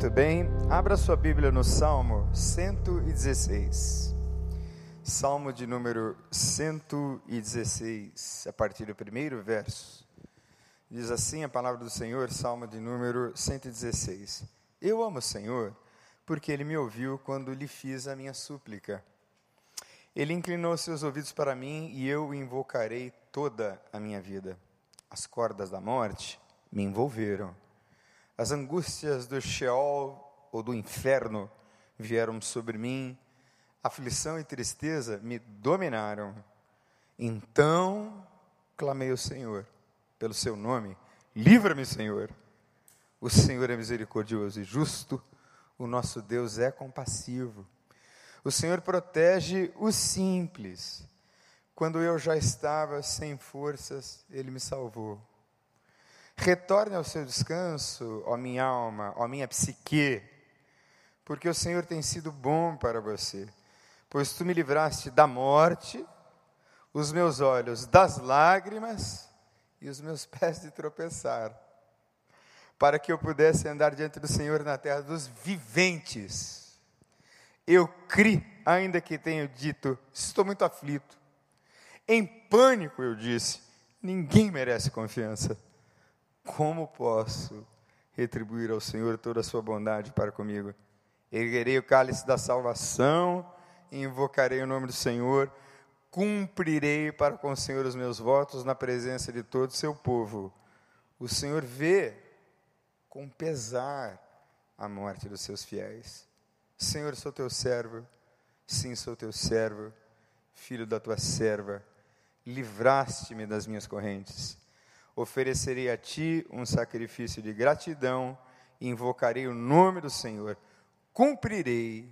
Muito bem, abra sua Bíblia no Salmo 116. Salmo de número 116, a partir do primeiro verso. Diz assim a palavra do Senhor, Salmo de número 116. Eu amo o Senhor, porque ele me ouviu quando lhe fiz a minha súplica. Ele inclinou seus ouvidos para mim e eu invocarei toda a minha vida. As cordas da morte me envolveram. As angústias do Sheol ou do inferno vieram sobre mim. Aflição e tristeza me dominaram. Então clamei ao Senhor pelo seu nome: Livra-me, Senhor. O Senhor é misericordioso e justo, o nosso Deus é compassivo. O Senhor protege os simples. Quando eu já estava sem forças, Ele me salvou. Retorne ao seu descanso, ó minha alma, ó minha psique, porque o Senhor tem sido bom para você, pois tu me livraste da morte, os meus olhos das lágrimas e os meus pés de tropeçar, para que eu pudesse andar diante do Senhor na terra dos viventes. Eu criei, ainda que tenha dito, estou muito aflito. Em pânico eu disse, ninguém merece confiança. Como posso retribuir ao Senhor toda a sua bondade para comigo? Erguerei o cálice da salvação, invocarei o nome do Senhor, cumprirei para com o Senhor os meus votos na presença de todo o seu povo. O Senhor vê com pesar a morte dos seus fiéis. Senhor, sou teu servo, sim, sou teu servo, filho da tua serva, livraste-me das minhas correntes oferecerei a ti um sacrifício de gratidão, invocarei o nome do Senhor, cumprirei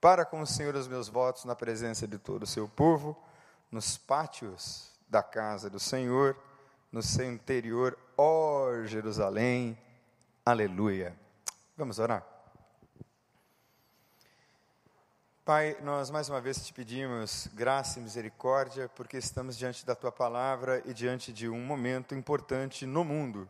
para com o Senhor os meus votos na presença de todo o seu povo, nos pátios da casa do Senhor, no seu interior, ó Jerusalém. Aleluia. Vamos orar. Pai, nós mais uma vez te pedimos graça e misericórdia, porque estamos diante da tua palavra e diante de um momento importante no mundo.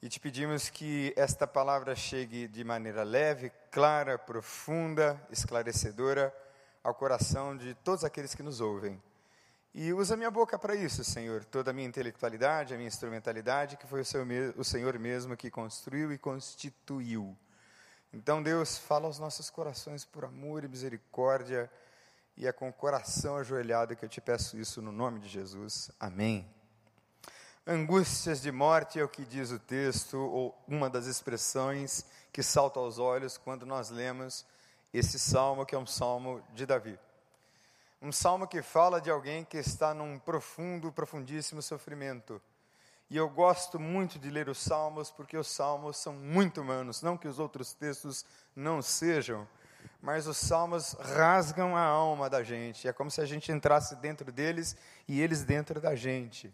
E te pedimos que esta palavra chegue de maneira leve, clara, profunda, esclarecedora ao coração de todos aqueles que nos ouvem. E usa minha boca para isso, Senhor, toda a minha intelectualidade, a minha instrumentalidade, que foi o, seu, o Senhor mesmo que construiu e constituiu. Então, Deus, fala aos nossos corações por amor e misericórdia, e é com o coração ajoelhado que eu te peço isso no nome de Jesus. Amém. Angústias de morte é o que diz o texto, ou uma das expressões que salta aos olhos quando nós lemos esse salmo, que é um salmo de Davi. Um salmo que fala de alguém que está num profundo, profundíssimo sofrimento e eu gosto muito de ler os salmos, porque os salmos são muito humanos. Não que os outros textos não sejam, mas os salmos rasgam a alma da gente. É como se a gente entrasse dentro deles e eles dentro da gente.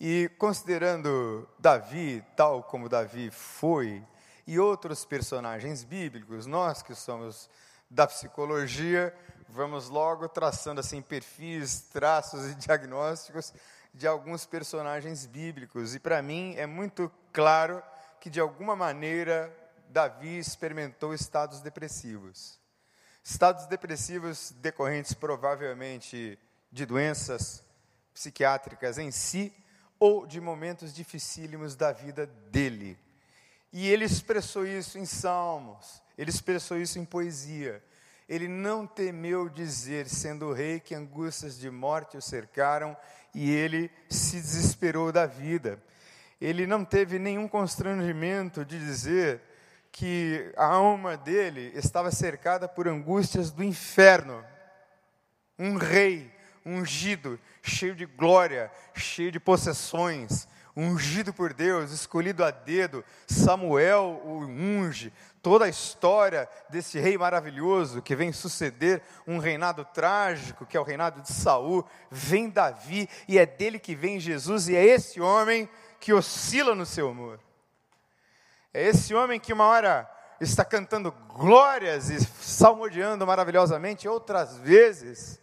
E considerando Davi, tal como Davi foi, e outros personagens bíblicos, nós que somos da psicologia, vamos logo traçando assim perfis, traços e diagnósticos de alguns personagens bíblicos. E para mim é muito claro que, de alguma maneira, Davi experimentou estados depressivos. Estados depressivos decorrentes provavelmente de doenças psiquiátricas em si ou de momentos dificílimos da vida dele. E ele expressou isso em salmos, ele expressou isso em poesia. Ele não temeu dizer, sendo rei, que angústias de morte o cercaram e ele se desesperou da vida. Ele não teve nenhum constrangimento de dizer que a alma dele estava cercada por angústias do inferno. Um rei ungido, cheio de glória, cheio de possessões, ungido por Deus, escolhido a dedo, Samuel o unge, toda a história desse rei maravilhoso que vem suceder um reinado trágico, que é o reinado de Saul, vem Davi e é dele que vem Jesus e é esse homem que oscila no seu humor. É esse homem que uma hora está cantando glórias e salmodiando maravilhosamente, outras vezes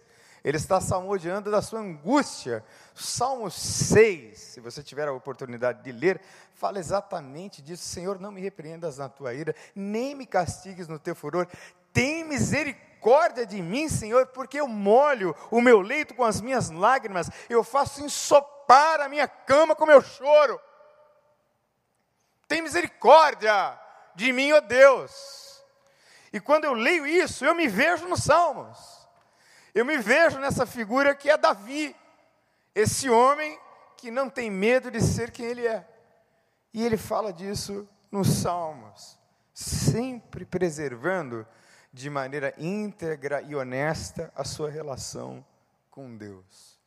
Ele está salmodiando da sua angústia. Salmo 6, se você tiver a oportunidade de ler, fala exatamente disso. Senhor, não me repreendas na tua ira, nem me castigues no teu furor. Tem misericórdia de mim, Senhor, porque eu molho o meu leito com as minhas lágrimas, eu faço ensopar a minha cama com meu choro. Tem misericórdia de mim, ó Deus. E quando eu leio isso, eu me vejo nos Salmos. Eu me vejo nessa figura que é Davi, esse homem que não tem medo de ser quem ele é. E ele fala disso nos Salmos, sempre preservando de maneira íntegra e honesta a sua relação com Deus.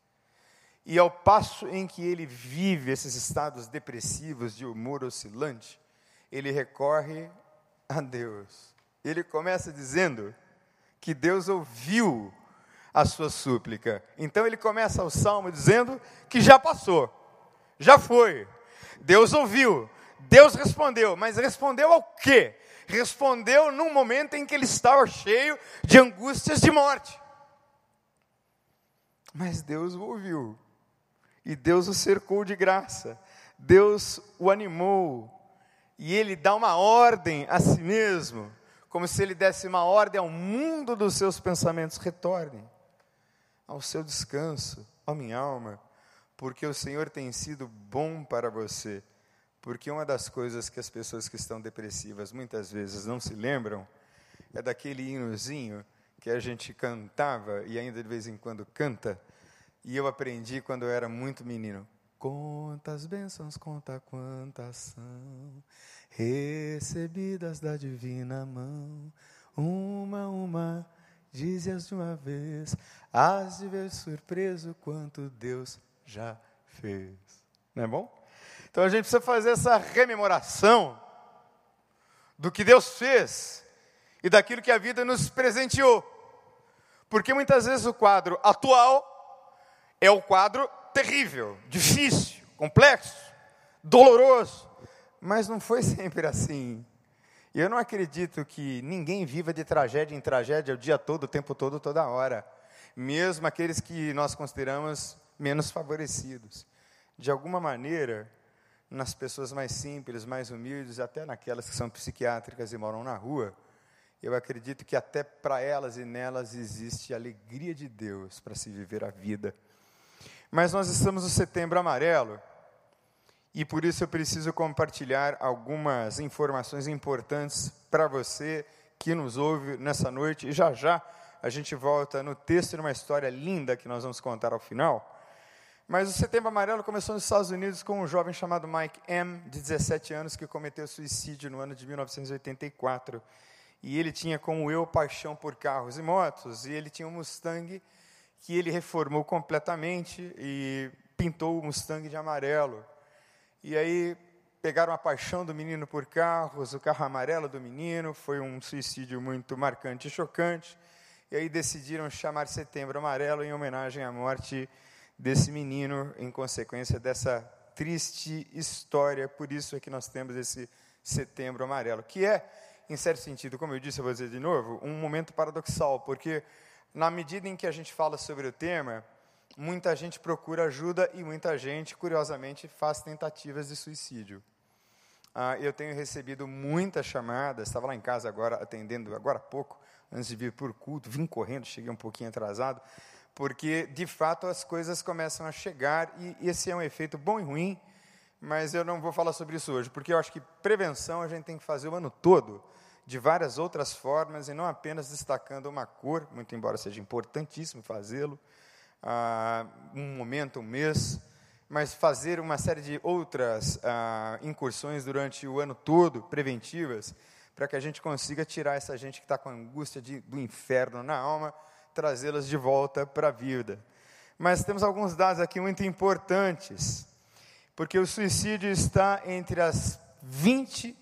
E ao passo em que ele vive esses estados depressivos de humor oscilante, ele recorre a Deus. Ele começa dizendo que Deus ouviu a sua súplica. Então ele começa o salmo dizendo que já passou, já foi. Deus ouviu, Deus respondeu, mas respondeu ao quê? Respondeu num momento em que ele estava cheio de angústias de morte. Mas Deus o ouviu, e Deus o cercou de graça, Deus o animou, e ele dá uma ordem a si mesmo, como se ele desse uma ordem ao mundo dos seus pensamentos: retornem ao seu descanso, ó minha alma, porque o Senhor tem sido bom para você. Porque uma das coisas que as pessoas que estão depressivas muitas vezes não se lembram é daquele hinozinho que a gente cantava e ainda de vez em quando canta, e eu aprendi quando eu era muito menino. Quantas bênçãos, conta quantas são recebidas da divina mão, uma, uma Dize-as de uma vez, hás de ver surpreso quanto Deus já fez. Não é bom? Então a gente precisa fazer essa rememoração do que Deus fez e daquilo que a vida nos presenteou. Porque muitas vezes o quadro atual é o quadro terrível, difícil, complexo, doloroso, mas não foi sempre assim. E eu não acredito que ninguém viva de tragédia em tragédia o dia todo, o tempo todo, toda hora. Mesmo aqueles que nós consideramos menos favorecidos. De alguma maneira, nas pessoas mais simples, mais humildes, até naquelas que são psiquiátricas e moram na rua, eu acredito que até para elas e nelas existe a alegria de Deus para se viver a vida. Mas nós estamos no setembro amarelo, e por isso eu preciso compartilhar algumas informações importantes para você que nos ouve nessa noite. E já já a gente volta no texto de uma história linda que nós vamos contar ao final. Mas o Setembro Amarelo começou nos Estados Unidos com um jovem chamado Mike M., de 17 anos, que cometeu suicídio no ano de 1984. E ele tinha, como eu, paixão por carros e motos. E ele tinha um Mustang que ele reformou completamente e pintou o Mustang de amarelo. E aí pegaram a paixão do menino por carros, o carro amarelo do menino, foi um suicídio muito marcante e chocante. E aí decidiram chamar Setembro Amarelo em homenagem à morte desse menino, em consequência dessa triste história. Por isso é que nós temos esse Setembro Amarelo, que é, em certo sentido, como eu disse, vou dizer de novo, um momento paradoxal, porque na medida em que a gente fala sobre o tema, muita gente procura ajuda e muita gente, curiosamente, faz tentativas de suicídio. Ah, eu tenho recebido muitas chamadas, estava lá em casa agora, atendendo agora há pouco, antes de vir por culto, vim correndo, cheguei um pouquinho atrasado, porque de fato as coisas começam a chegar e esse é um efeito bom e ruim, mas eu não vou falar sobre isso hoje, porque eu acho que prevenção a gente tem que fazer o ano todo, de várias outras formas e não apenas destacando uma cor, muito embora seja importantíssimo fazê-lo, um momento, um mês, mas fazer uma série de outras ah, incursões durante o ano todo, preventivas, para que a gente consiga tirar essa gente que está com angústia de, do inferno na alma, trazê-las de volta para a vida. Mas temos alguns dados aqui muito importantes, porque o suicídio está entre as 20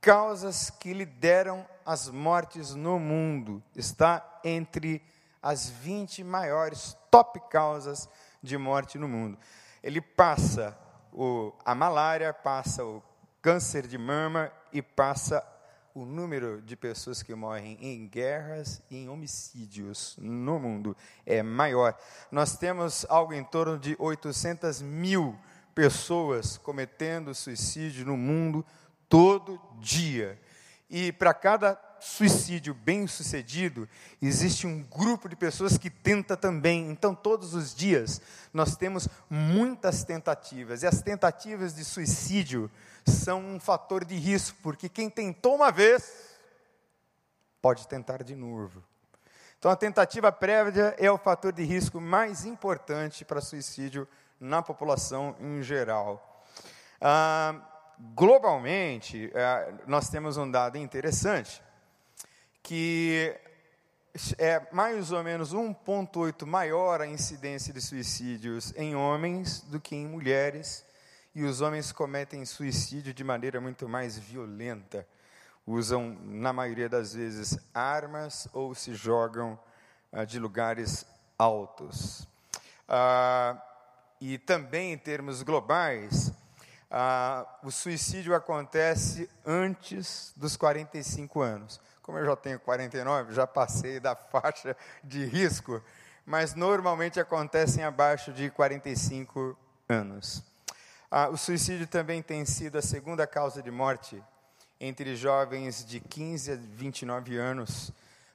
causas que lideram as mortes no mundo. Está entre as 20 maiores top causas de morte no mundo. Ele passa o, a malária, passa o câncer de mama e passa o número de pessoas que morrem em guerras e em homicídios no mundo é maior. Nós temos algo em torno de 800 mil pessoas cometendo suicídio no mundo todo dia. E para cada suicídio bem sucedido, existe um grupo de pessoas que tenta também. Então, todos os dias, nós temos muitas tentativas. E as tentativas de suicídio são um fator de risco, porque quem tentou uma vez, pode tentar de novo. Então, a tentativa prévia é o fator de risco mais importante para suicídio na população em geral. Ah, globalmente, ah, nós temos um dado interessante que é mais ou menos 1,8 maior a incidência de suicídios em homens do que em mulheres, e os homens cometem suicídio de maneira muito mais violenta. Usam, na maioria das vezes, armas ou se jogam ah, de lugares altos. Ah, e também, em termos globais, ah, o suicídio acontece antes dos 45 anos. Como eu já tenho 49, já passei da faixa de risco, mas normalmente acontecem abaixo de 45 anos. Ah, o suicídio também tem sido a segunda causa de morte entre jovens de 15 a 29 anos,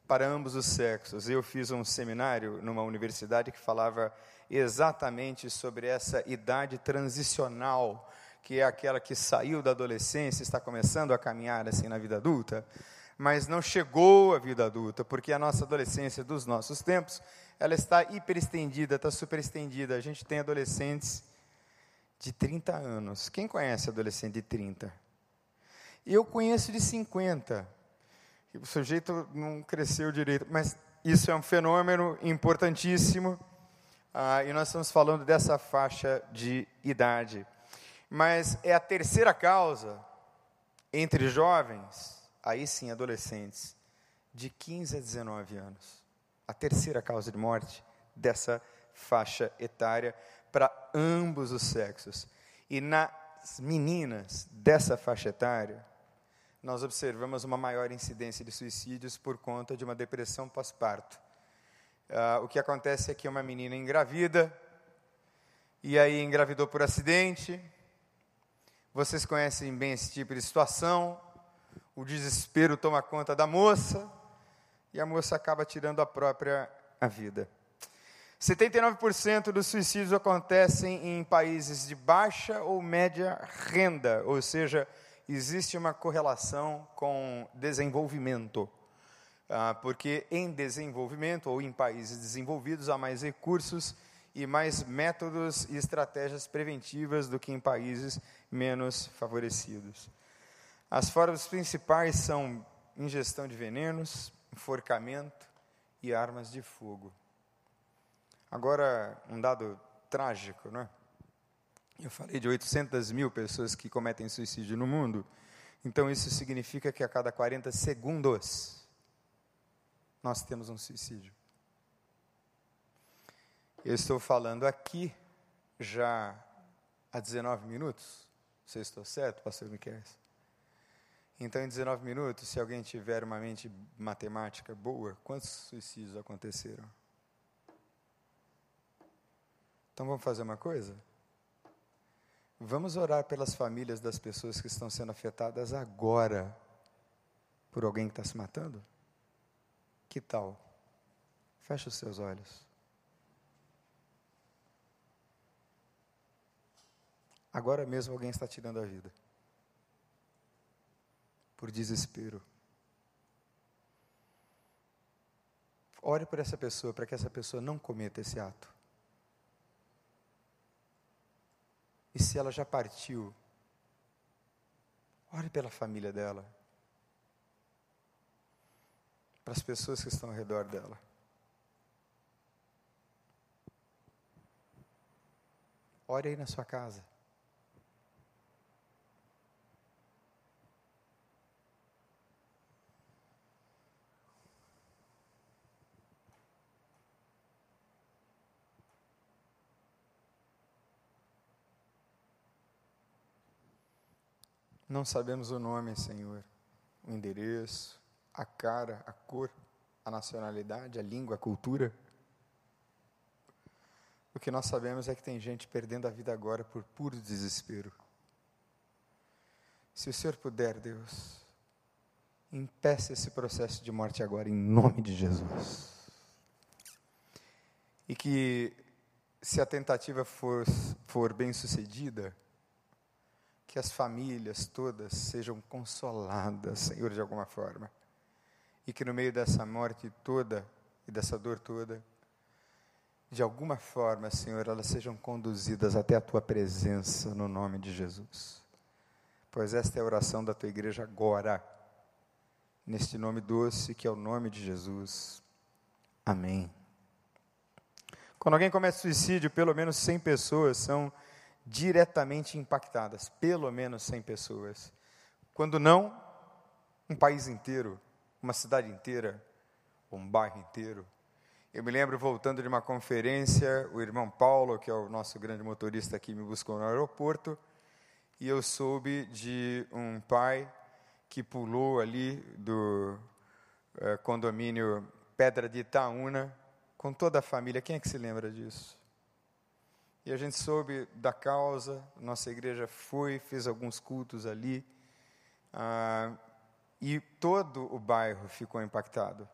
para ambos os sexos. Eu fiz um seminário numa universidade que falava exatamente sobre essa idade transicional, que é aquela que saiu da adolescência, está começando a caminhar assim na vida adulta mas não chegou à vida adulta, porque a nossa adolescência dos nossos tempos, ela está hiperestendida, está superestendida. A gente tem adolescentes de 30 anos. Quem conhece adolescente de 30? Eu conheço de 50. O sujeito não cresceu direito, mas isso é um fenômeno importantíssimo. Ah, e nós estamos falando dessa faixa de idade. Mas é a terceira causa entre jovens aí sim adolescentes, de 15 a 19 anos. A terceira causa de morte dessa faixa etária para ambos os sexos. E nas meninas dessa faixa etária, nós observamos uma maior incidência de suicídios por conta de uma depressão pós-parto. Uh, o que acontece é que uma menina engravida, e aí engravidou por acidente. Vocês conhecem bem esse tipo de situação o desespero toma conta da moça e a moça acaba tirando a própria a vida. 79% dos suicídios acontecem em países de baixa ou média renda, ou seja, existe uma correlação com desenvolvimento. Ah, porque em desenvolvimento ou em países desenvolvidos há mais recursos e mais métodos e estratégias preventivas do que em países menos favorecidos. As formas principais são ingestão de venenos, enforcamento e armas de fogo. Agora, um dado trágico, não é? Eu falei de 800 mil pessoas que cometem suicídio no mundo, então isso significa que a cada 40 segundos nós temos um suicídio. Eu estou falando aqui já há 19 minutos. Você estou certo, pastor Miquel? Então, em 19 minutos, se alguém tiver uma mente matemática boa, quantos suicídios aconteceram? Então, vamos fazer uma coisa? Vamos orar pelas famílias das pessoas que estão sendo afetadas agora por alguém que está se matando? Que tal? Feche os seus olhos. Agora mesmo alguém está tirando a vida por desespero. Ore por essa pessoa, para que essa pessoa não cometa esse ato. E se ela já partiu, ore pela família dela, para as pessoas que estão ao redor dela. Ore aí na sua casa. Não sabemos o nome, Senhor. o endereço, a cara, a cor, a nacionalidade, a língua, a cultura. O que nós sabemos é que tem gente perdendo a vida agora por puro desespero. Se o Senhor puder, Deus, impeça esse processo de morte agora, em nome de Jesus. E que, se a tentativa for, for bem sucedida, que as famílias todas sejam consoladas, Senhor, de alguma forma. E que no meio dessa morte toda e dessa dor toda, de alguma forma, Senhor, elas sejam conduzidas até a tua presença no nome de Jesus. Pois esta é a oração da tua igreja agora neste nome doce que é o nome de Jesus. Amém. Quando alguém comete suicídio, pelo menos 100 pessoas são diretamente impactadas, pelo menos 100 pessoas. Quando não, um país inteiro, uma cidade inteira, um bairro inteiro. Eu me lembro voltando de uma conferência, o irmão Paulo, que é o nosso grande motorista aqui, me buscou no aeroporto, e eu soube de um pai que pulou ali do é, condomínio Pedra de Itaúna, com toda a família. Quem é que se lembra disso? E a gente soube da causa, nossa igreja foi, fez alguns cultos ali, ah, e todo o bairro ficou impactado.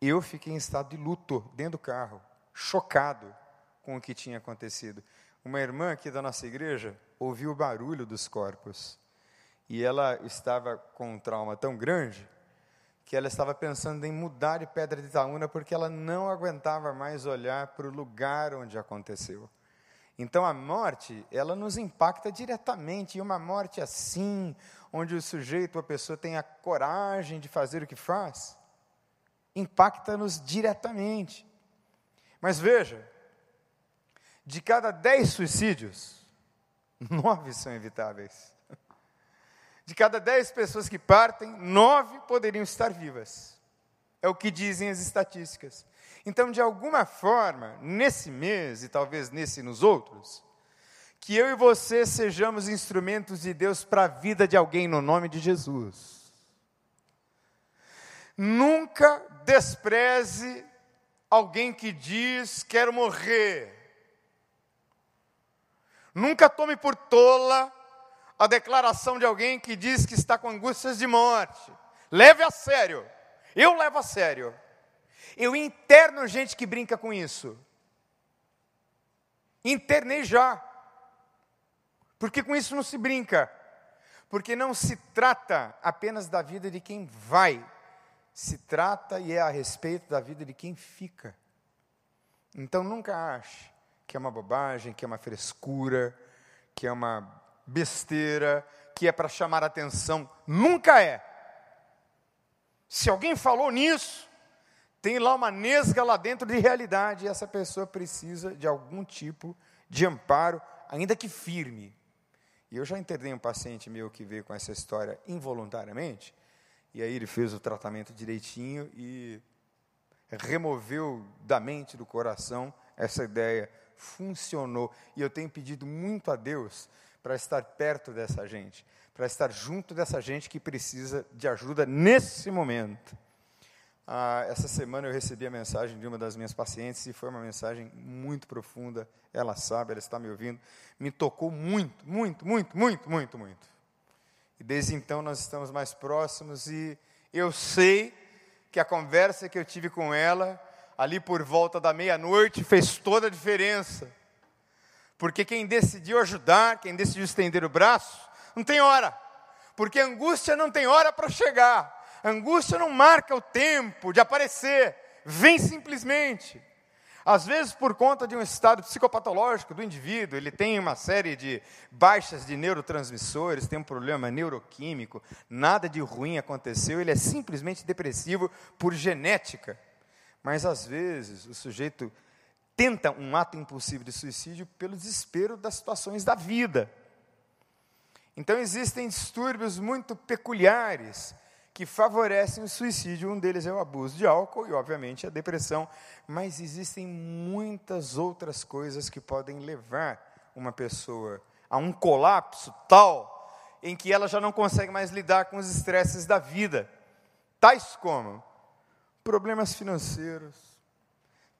Eu fiquei em estado de luto dentro do carro, chocado com o que tinha acontecido. Uma irmã aqui da nossa igreja ouviu o barulho dos corpos e ela estava com um trauma tão grande que ela estava pensando em mudar de Pedra de Itaúna porque ela não aguentava mais olhar para o lugar onde aconteceu. Então a morte, ela nos impacta diretamente, e uma morte assim, onde o sujeito, a pessoa tem a coragem de fazer o que faz, impacta-nos diretamente. Mas veja, de cada dez suicídios, nove são evitáveis. De cada dez pessoas que partem, nove poderiam estar vivas. É o que dizem as estatísticas. Então, de alguma forma, nesse mês e talvez nesse e nos outros, que eu e você sejamos instrumentos de Deus para a vida de alguém no nome de Jesus. Nunca despreze alguém que diz quero morrer. Nunca tome por tola a declaração de alguém que diz que está com angústias de morte. Leve a sério. Eu levo a sério. Eu interno gente que brinca com isso. Internei já. Porque com isso não se brinca. Porque não se trata apenas da vida de quem vai, se trata e é a respeito da vida de quem fica. Então nunca ache que é uma bobagem, que é uma frescura, que é uma besteira, que é para chamar atenção. Nunca é. Se alguém falou nisso, tem lá uma nesga lá dentro de realidade e essa pessoa precisa de algum tipo de amparo, ainda que firme. E eu já internei um paciente meu que veio com essa história involuntariamente, e aí ele fez o tratamento direitinho e removeu da mente, do coração, essa ideia. Funcionou. E eu tenho pedido muito a Deus para estar perto dessa gente, para estar junto dessa gente que precisa de ajuda nesse momento. Ah, essa semana eu recebi a mensagem de uma das minhas pacientes e foi uma mensagem muito profunda. Ela sabe, ela está me ouvindo. Me tocou muito, muito, muito, muito, muito, muito. E desde então nós estamos mais próximos e eu sei que a conversa que eu tive com ela, ali por volta da meia-noite, fez toda a diferença. Porque quem decidiu ajudar, quem decidiu estender o braço, não tem hora. Porque angústia não tem hora para chegar. Angústia não marca o tempo de aparecer. Vem simplesmente. Às vezes, por conta de um estado psicopatológico do indivíduo, ele tem uma série de baixas de neurotransmissores, tem um problema neuroquímico, nada de ruim aconteceu, ele é simplesmente depressivo por genética. Mas às vezes o sujeito tenta um ato impulsivo de suicídio pelo desespero das situações da vida. Então existem distúrbios muito peculiares que favorecem o suicídio. Um deles é o abuso de álcool e, obviamente, a depressão. Mas existem muitas outras coisas que podem levar uma pessoa a um colapso tal em que ela já não consegue mais lidar com os estresses da vida, tais como problemas financeiros,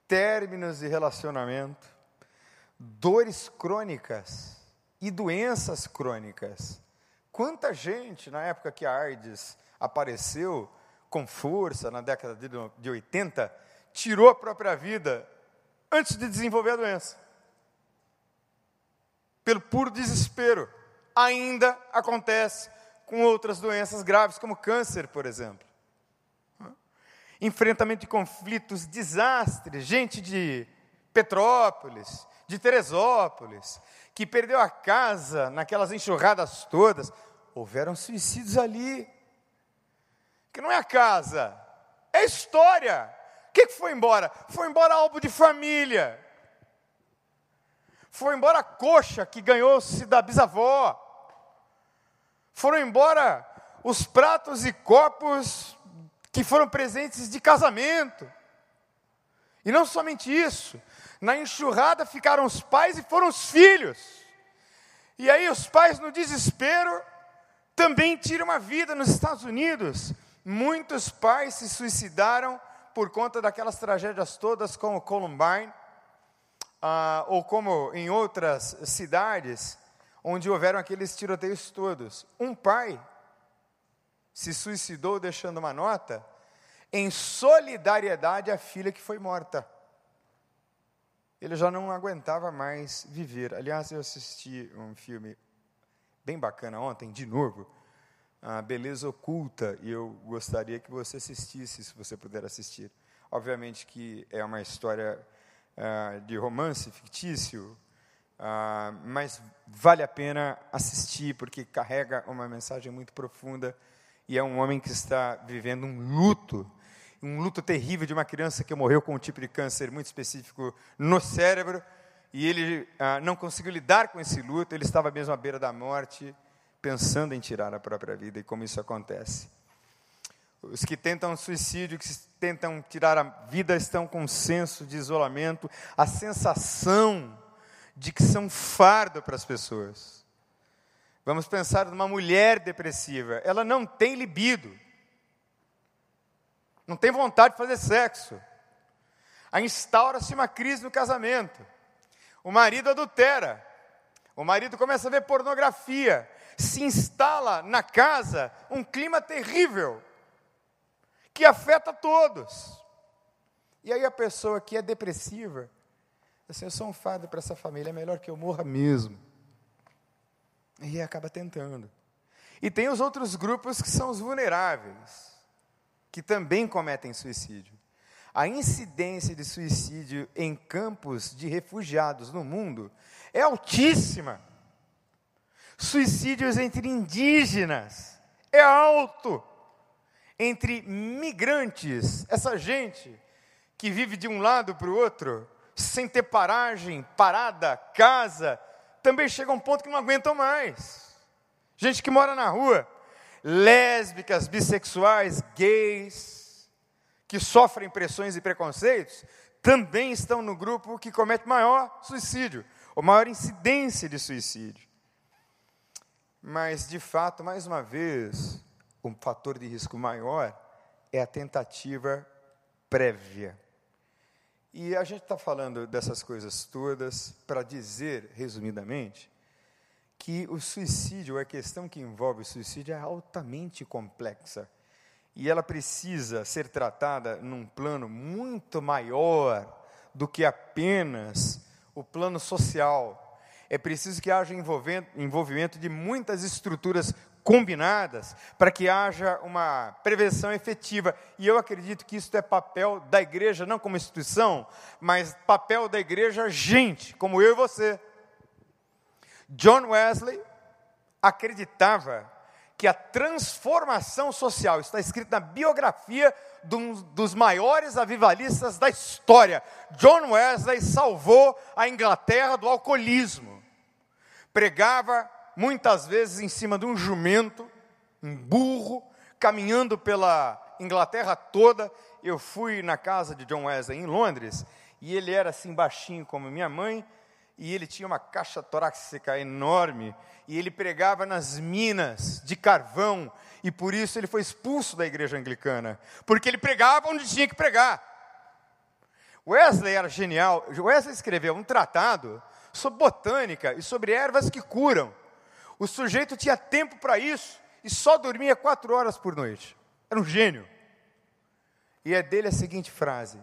términos de relacionamento, dores crônicas e doenças crônicas. Quanta gente, na época que a AIDS apareceu com força, na década de 80, tirou a própria vida antes de desenvolver a doença. Pelo puro desespero. Ainda acontece com outras doenças graves, como câncer, por exemplo enfrentamento de conflitos, desastres, gente de Petrópolis, de Teresópolis, que perdeu a casa naquelas enxurradas todas. Houveram suicídios ali. Que não é a casa, é a história. O que, foi embora? Foi embora algo de família. Foi embora a coxa que ganhou-se da bisavó. Foram embora os pratos e copos que foram presentes de casamento. E não somente isso, na enxurrada ficaram os pais e foram os filhos. E aí os pais, no desespero, também tiram a vida nos Estados Unidos. Muitos pais se suicidaram por conta daquelas tragédias todas, como Columbine, ah, ou como em outras cidades, onde houveram aqueles tiroteios todos. Um pai se suicidou deixando uma nota em solidariedade à filha que foi morta. Ele já não aguentava mais viver. Aliás, eu assisti um filme bem bacana ontem, de novo, a Beleza Oculta, e eu gostaria que você assistisse, se você puder assistir. Obviamente que é uma história uh, de romance fictício, uh, mas vale a pena assistir, porque carrega uma mensagem muito profunda e é um homem que está vivendo um luto, um luto terrível de uma criança que morreu com um tipo de câncer muito específico no cérebro, e ele ah, não conseguiu lidar com esse luto, ele estava mesmo à beira da morte, pensando em tirar a própria vida, e como isso acontece. Os que tentam suicídio, que tentam tirar a vida, estão com um senso de isolamento, a sensação de que são fardo para as pessoas. Vamos pensar numa mulher depressiva. Ela não tem libido. Não tem vontade de fazer sexo. Aí instaura-se uma crise no casamento. O marido adultera. O marido começa a ver pornografia. Se instala na casa um clima terrível que afeta todos. E aí a pessoa que é depressiva, assim, eu sou um fardo para essa família, é melhor que eu morra mesmo. E acaba tentando. E tem os outros grupos que são os vulneráveis, que também cometem suicídio. A incidência de suicídio em campos de refugiados no mundo é altíssima. Suicídios entre indígenas é alto. Entre migrantes, essa gente que vive de um lado para o outro, sem ter paragem, parada, casa, também chega um ponto que não aguentam mais. Gente que mora na rua, lésbicas, bissexuais, gays, que sofrem pressões e preconceitos, também estão no grupo que comete maior suicídio, ou maior incidência de suicídio. Mas, de fato, mais uma vez, um fator de risco maior é a tentativa prévia. E a gente está falando dessas coisas todas para dizer, resumidamente, que o suicídio, a questão que envolve o suicídio é altamente complexa. E ela precisa ser tratada num plano muito maior do que apenas o plano social. É preciso que haja envolvimento de muitas estruturas combinadas para que haja uma prevenção efetiva. E eu acredito que isso é papel da igreja, não como instituição, mas papel da igreja, gente, como eu e você. John Wesley acreditava que a transformação social está escrito na biografia de um dos maiores avivalistas da história. John Wesley salvou a Inglaterra do alcoolismo. Pregava muitas vezes em cima de um jumento, um burro, caminhando pela Inglaterra toda. Eu fui na casa de John Wesley em Londres e ele era assim baixinho como minha mãe e ele tinha uma caixa torácica enorme, e ele pregava nas minas de carvão, e por isso ele foi expulso da igreja anglicana, porque ele pregava onde tinha que pregar. Wesley era genial. Wesley escreveu um tratado sobre botânica e sobre ervas que curam. O sujeito tinha tempo para isso e só dormia quatro horas por noite. Era um gênio. E é dele a seguinte frase: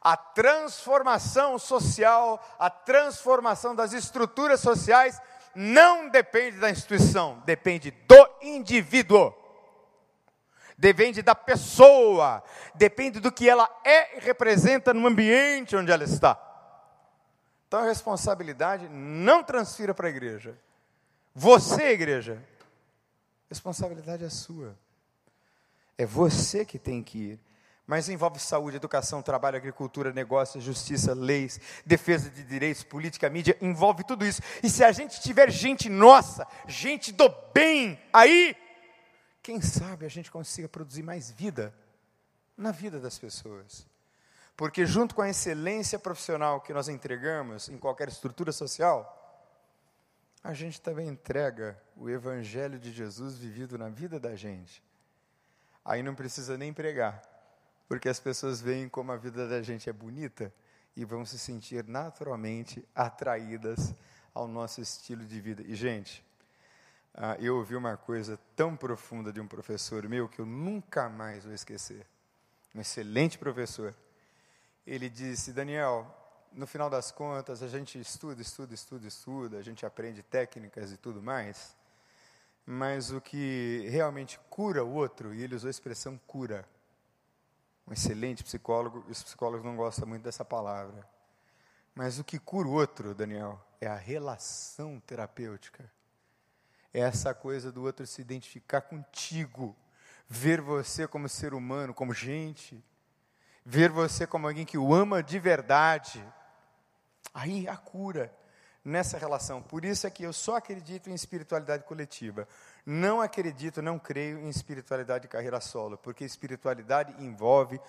a transformação social, a transformação das estruturas sociais não depende da instituição, depende do indivíduo. Depende da pessoa, depende do que ela é e representa no ambiente onde ela está. Então a responsabilidade não transfira para a igreja. Você, igreja, responsabilidade é sua. É você que tem que ir mas envolve saúde, educação, trabalho, agricultura, negócios, justiça, leis, defesa de direitos, política, mídia, envolve tudo isso. E se a gente tiver gente nossa, gente do bem aí, quem sabe a gente consiga produzir mais vida na vida das pessoas. Porque junto com a excelência profissional que nós entregamos em qualquer estrutura social, a gente também entrega o evangelho de Jesus vivido na vida da gente. Aí não precisa nem pregar porque as pessoas veem como a vida da gente é bonita e vão se sentir naturalmente atraídas ao nosso estilo de vida. E, gente, ah, eu ouvi uma coisa tão profunda de um professor meu que eu nunca mais vou esquecer. Um excelente professor. Ele disse: Daniel, no final das contas, a gente estuda, estuda, estuda, estuda, a gente aprende técnicas e tudo mais, mas o que realmente cura o outro, e ele usou a expressão cura, um excelente psicólogo, e os psicólogos não gostam muito dessa palavra. Mas o que cura o outro, Daniel, é a relação terapêutica. É essa coisa do outro se identificar contigo, ver você como ser humano, como gente, ver você como alguém que o ama de verdade. Aí a cura nessa relação. Por isso é que eu só acredito em espiritualidade coletiva. Não acredito, não creio em espiritualidade de carreira solo, porque espiritualidade envolve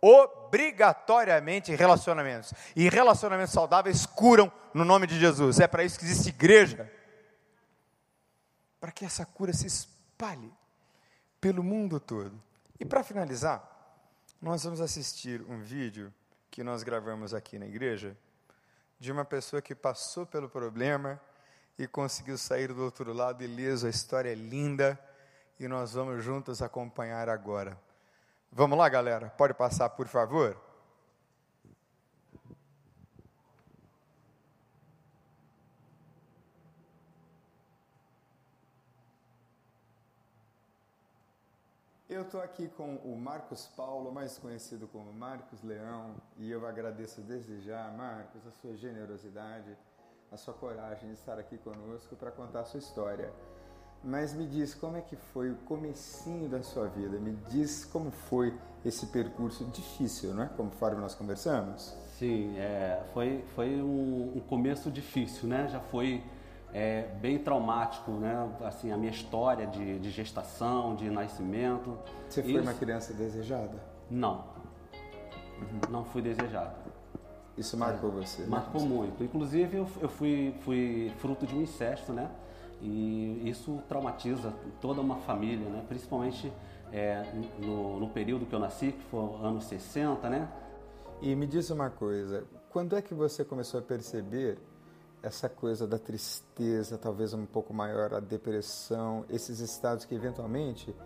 obrigatoriamente relacionamentos. E relacionamentos saudáveis curam no nome de Jesus. É para isso que existe igreja. Para que essa cura se espalhe pelo mundo todo. E para finalizar, nós vamos assistir um vídeo que nós gravamos aqui na igreja de uma pessoa que passou pelo problema e conseguiu sair do outro lado ileso. A história é linda e nós vamos juntos acompanhar agora. Vamos lá, galera? Pode passar, por favor? Eu estou aqui com o Marcos Paulo, mais conhecido como Marcos Leão, e eu agradeço desde já, Marcos, a sua generosidade, a sua coragem de estar aqui conosco para contar a sua história. Mas me diz como é que foi o comecinho da sua vida? Me diz como foi esse percurso difícil, não é? Conforme nós conversamos. Sim, é, foi, foi um, um começo difícil, né? Já foi é, bem traumático, né? Assim, a minha história de, de gestação, de nascimento. Você foi Isso... uma criança desejada? Não. Uhum. Não fui desejado. Isso marcou é, você? Né? Marcou muito. Inclusive, eu, eu fui, fui fruto de um incesto, né? E isso traumatiza toda uma família, né? Principalmente é, no, no período que eu nasci, que foi anos 60, né? E me diz uma coisa, quando é que você começou a perceber essa coisa da tristeza, talvez um pouco maior, a depressão, esses estados que eventualmente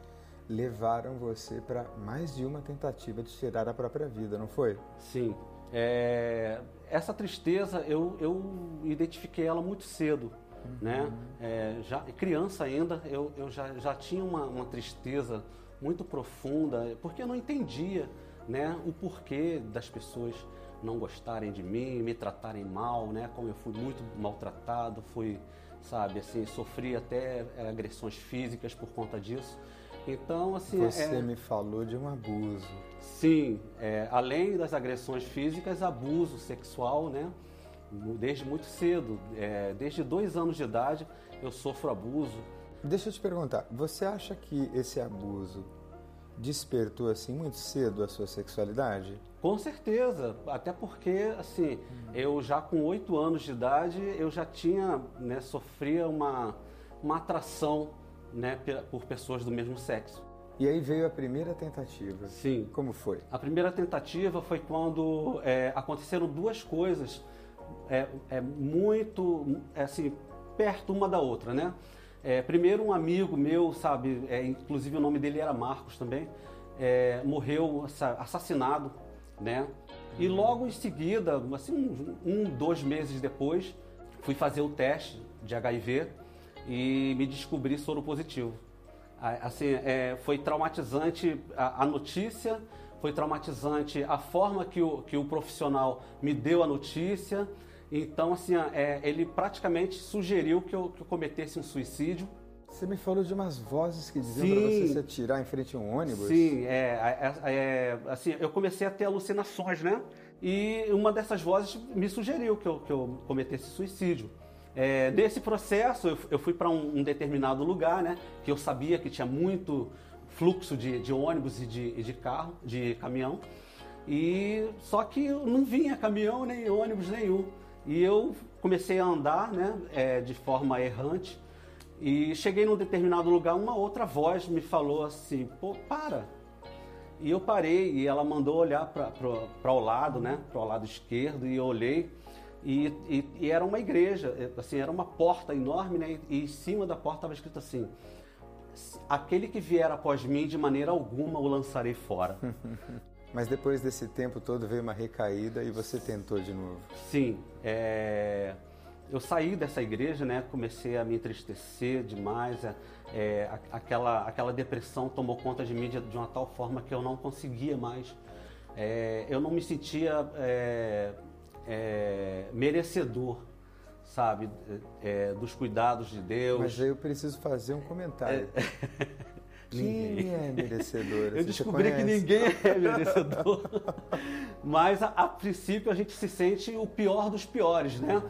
levaram você para mais de uma tentativa de tirar a própria vida, não foi? Sim. É, essa tristeza eu, eu identifiquei ela muito cedo. Uhum. Né? É, já, criança ainda, eu, eu já, já tinha uma, uma tristeza muito profunda, porque eu não entendia né, o porquê das pessoas não gostarem de mim, me tratarem mal, né? Como eu fui muito maltratado, fui, sabe, assim, sofri até é, agressões físicas por conta disso. Então, assim. Você é... me falou de um abuso. Sim, é, além das agressões físicas, abuso sexual, né? Desde muito cedo, é, desde dois anos de idade, eu sofro abuso. Deixa eu te perguntar, você acha que esse abuso despertou assim muito cedo a sua sexualidade? Com certeza, até porque assim, eu já com oito anos de idade, eu já tinha, né, sofria uma, uma atração, né, por pessoas do mesmo sexo. E aí veio a primeira tentativa. Sim. Como foi? A primeira tentativa foi quando é, aconteceram duas coisas é, é muito, é, assim, perto uma da outra, né? É, primeiro um amigo meu, sabe, é, inclusive o nome dele era Marcos também, é, morreu assassinado, né? E logo em seguida, assim, um, um, dois meses depois, fui fazer o teste de HIV e me descobri soro positivo. Assim, é, foi traumatizante a, a, notícia, foi traumatizante a forma que o, que o profissional me deu a notícia, então, assim, é, ele praticamente sugeriu que eu, que eu cometesse um suicídio. Você me falou de umas vozes que diziam para você se atirar em frente a um ônibus. Sim, é, é, é, assim, eu comecei a ter alucinações, né? E uma dessas vozes me sugeriu que eu, que eu cometesse suicídio. É, nesse processo, eu, eu fui para um, um, determinado lugar, né? Que eu sabia que tinha muito fluxo de, de ônibus e de, de carro, de caminhão. E só que não vinha caminhão nem ônibus nenhum. E eu comecei a andar né, é, de forma errante e cheguei num determinado lugar, uma outra voz me falou assim, pô, para. E eu parei e ela mandou olhar para o lado, né, para o lado esquerdo e eu olhei e, e, e, era uma igreja, é, assim, era uma porta enorme, né, e em cima da porta estava escrito assim, aquele que vier após mim de maneira alguma o lançarei fora. Mas depois desse tempo todo veio uma recaída e você tentou de novo. Sim. É... Eu saí dessa igreja, né? Comecei a me entristecer demais. É... é aquela, aquela depressão tomou conta de mim de, de, uma tal forma que eu não conseguia mais. É... Eu não me sentia é, merecedor sabe, é, dos cuidados de Deus. Mas aí eu preciso fazer um comentário. É... Quem é merecedor? Eu descobri que ninguém é merecedor. Mas a, a, princípio a gente se sente o pior dos piores, né?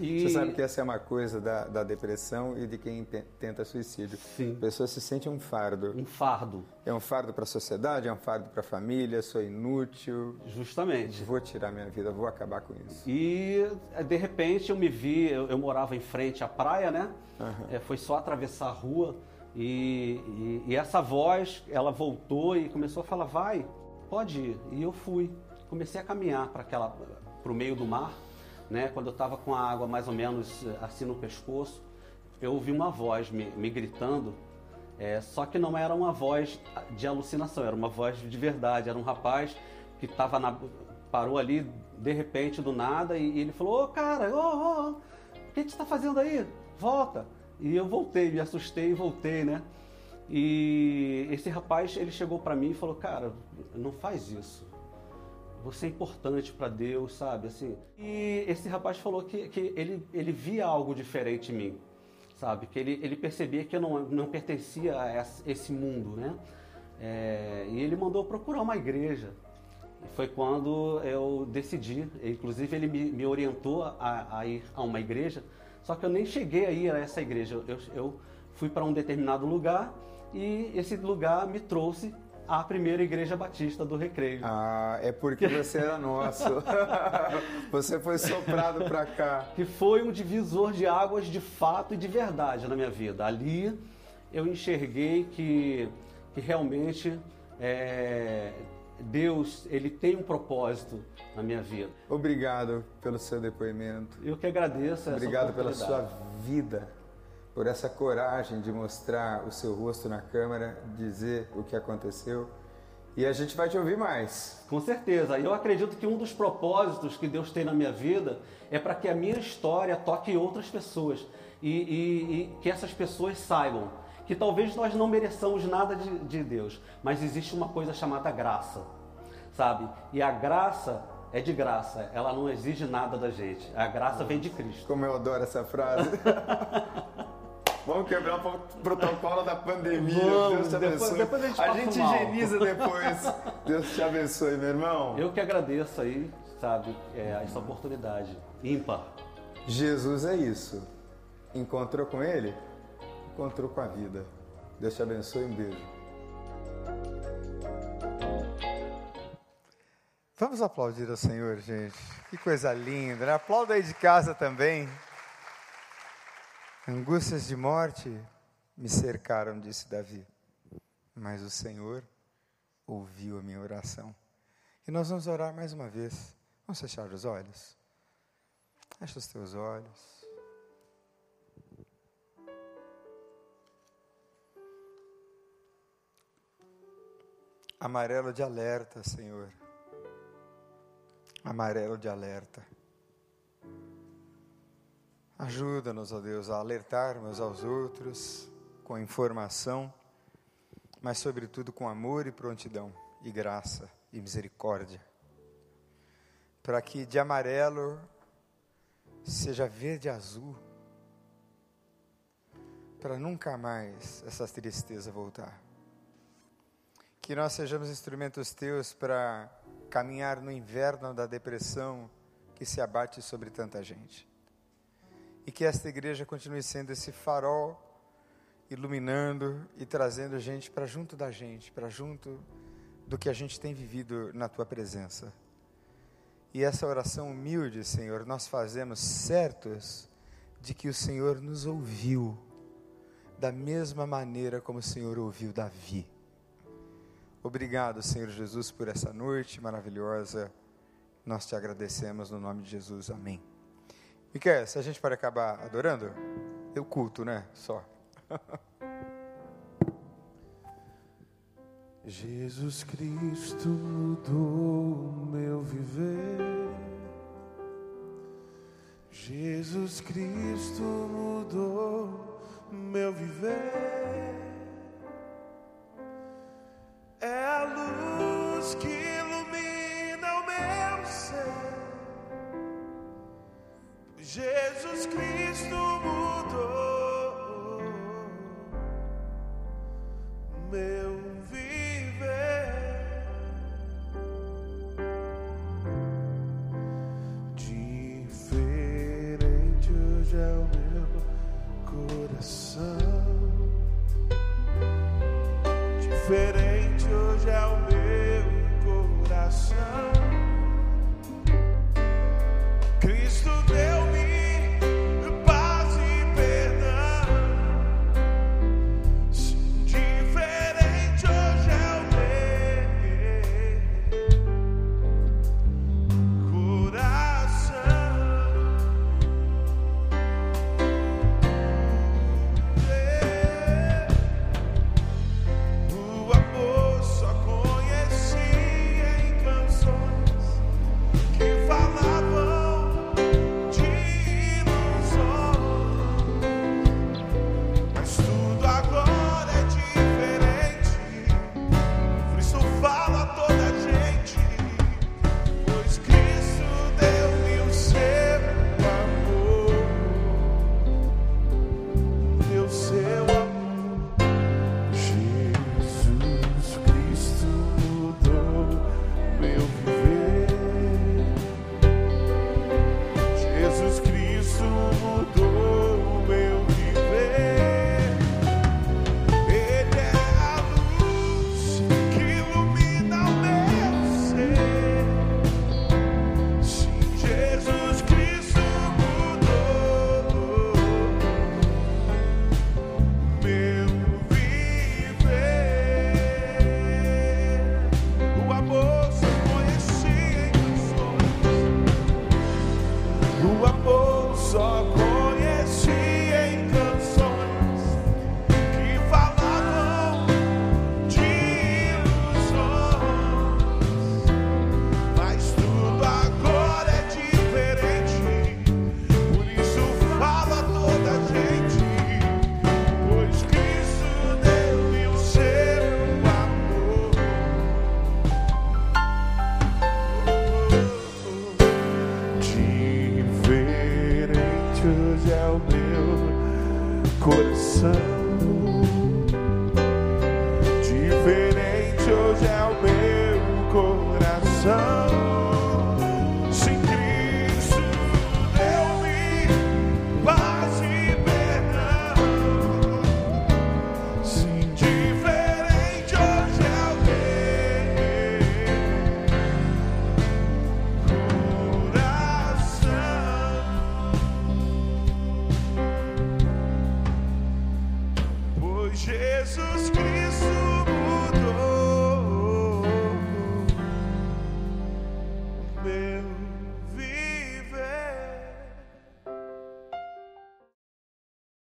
E... Você sabe que essa é uma coisa da, da depressão e de quem te, tenta suicídio. Sim. A pessoa se sente um fardo. Um fardo. É um fardo para a sociedade, é um fardo para a família, sou inútil. Justamente. Vou tirar minha vida, vou acabar com isso. E de repente eu me vi, eu, eu morava em frente à praia, né? Uhum. É, foi só atravessar a rua e, e, e, essa voz, ela voltou e começou a falar: vai, pode ir. E eu fui. Comecei a caminhar para aquela, para o meio do mar, né? Quando eu estava com a água mais ou menos eh, assim no pescoço, eu ouvi uma voz me, me gritando. É, só que não era uma voz de alucinação, era uma voz de verdade. Era um rapaz que estava na, parou ali de repente do nada e, e ele falou: Ô oh, cara, ô, oh, oh, o que você está fazendo aí? Volta. E eu voltei, me assustei e voltei, né? E esse rapaz, ele chegou para mim e falou: "Cara, não faz isso. Você é importante para Deus, sabe? Assim. E esse rapaz falou que, que ele, ele via algo diferente em mim, sabe? Que ele, ele percebia que eu não, não pertencia a esse mundo, né? É, e ele mandou procurar uma igreja. Foi quando eu decidi, inclusive ele me, me orientou a, a ir a uma igreja só que eu nem cheguei a ir a essa igreja. Eu, eu fui para um determinado lugar e esse lugar me trouxe à primeira igreja batista do Recreio. Ah, é porque você era nosso. você foi soprado para cá. Que foi um divisor de águas de fato e de verdade na minha vida. Ali eu enxerguei que, que realmente é, Deus ele tem um propósito na minha vida. Obrigado pelo seu depoimento. Eu que agradeço. Obrigado pela sua vida, por essa coragem de mostrar o seu rosto na câmera, dizer o que aconteceu. E a gente vai te ouvir mais. Com certeza. Eu acredito que um dos propósitos que Deus tem na minha vida é para que a minha história toque outras pessoas e, e, e que essas pessoas saibam que talvez nós não mereçamos nada de, de Deus, mas existe uma coisa chamada graça, sabe? E a graça é de graça, ela não exige nada da gente. A graça vem de Cristo. Como eu adoro essa frase. Vamos quebrar o protocolo da pandemia. Vamos, Deus te abençoe. Depois, depois a gente, a gente higieniza depois. Deus te abençoe, meu irmão. Eu que agradeço aí, sabe, é, essa oportunidade ímpar. Jesus é isso. Encontrou com ele? Encontrou com a vida. Deus te abençoe. Um beijo. Vamos aplaudir ao Senhor, gente. Que coisa linda. né? Aplauda aí de casa também. Angústias de morte me cercaram, disse Davi, mas o Senhor ouviu a minha oração. E nós vamos orar mais uma vez. Vamos fechar os olhos. Fecha os teus olhos. Amarelo de alerta, Senhor amarelo de alerta. Ajuda-nos, ó Deus, a alertarmos aos outros com informação, mas, sobretudo, com amor e prontidão, e graça e misericórdia, para que de amarelo seja verde azul, para nunca mais essa tristeza voltar. Que nós sejamos instrumentos teus para caminhar no inverno da depressão que se abate sobre tanta gente. E que esta igreja continue sendo esse farol iluminando e trazendo gente para junto da gente, para junto do que a gente tem vivido na tua presença. E essa oração humilde, Senhor, nós fazemos certos de que o Senhor nos ouviu da mesma maneira como o Senhor ouviu Davi. Obrigado, Senhor Jesus, por essa noite maravilhosa. Nós te agradecemos no nome de Jesus. Amém. Miquel, se a gente pode acabar adorando, eu culto, né? Só. Jesus Cristo mudou o meu viver. Jesus Cristo mudou meu viver.